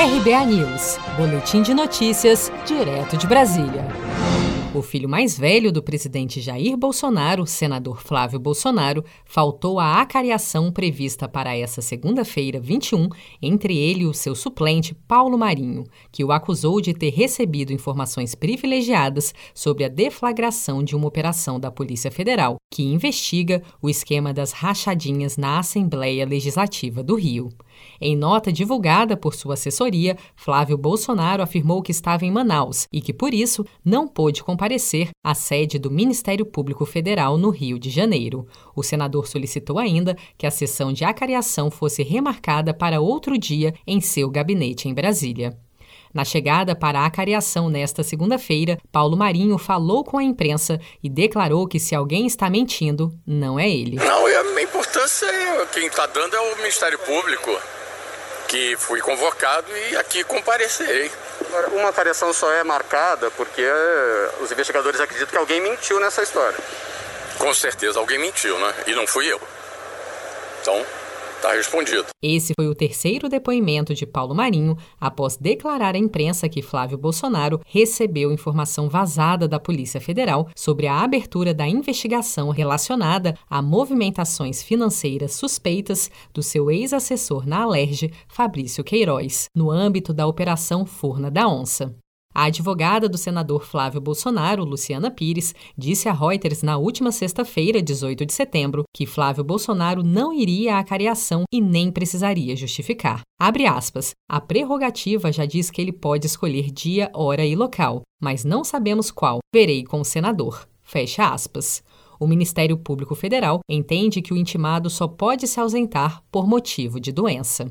RBA News, Boletim de Notícias, direto de Brasília. O filho mais velho do presidente Jair Bolsonaro, senador Flávio Bolsonaro, faltou à acariação prevista para essa segunda-feira, 21, entre ele e o seu suplente, Paulo Marinho, que o acusou de ter recebido informações privilegiadas sobre a deflagração de uma operação da Polícia Federal, que investiga o esquema das rachadinhas na Assembleia Legislativa do Rio. Em nota divulgada por sua assessoria, Flávio Bolsonaro afirmou que estava em Manaus e que, por isso, não pôde comparecer à sede do Ministério Público Federal no Rio de Janeiro. O senador solicitou ainda que a sessão de acariação fosse remarcada para outro dia em seu gabinete em Brasília. Na chegada para a acariação nesta segunda-feira, Paulo Marinho falou com a imprensa e declarou que se alguém está mentindo, não é ele. Não, a importância, é, quem está dando é o Ministério Público, que fui convocado e aqui comparecerei. Agora, uma acariação só é marcada porque eh, os investigadores acreditam que alguém mentiu nessa história. Com certeza alguém mentiu, né? E não fui eu. Então, Está respondido. Esse foi o terceiro depoimento de Paulo Marinho após declarar à imprensa que Flávio Bolsonaro recebeu informação vazada da Polícia Federal sobre a abertura da investigação relacionada a movimentações financeiras suspeitas do seu ex-assessor na Alerj, Fabrício Queiroz, no âmbito da Operação Furna da Onça. A advogada do senador Flávio Bolsonaro, Luciana Pires, disse a Reuters na última sexta-feira, 18 de setembro, que Flávio Bolsonaro não iria à cariação e nem precisaria justificar. Abre aspas. A prerrogativa já diz que ele pode escolher dia, hora e local, mas não sabemos qual. Verei com o senador. Fecha aspas o Ministério Público Federal entende que o intimado só pode se ausentar por motivo de doença.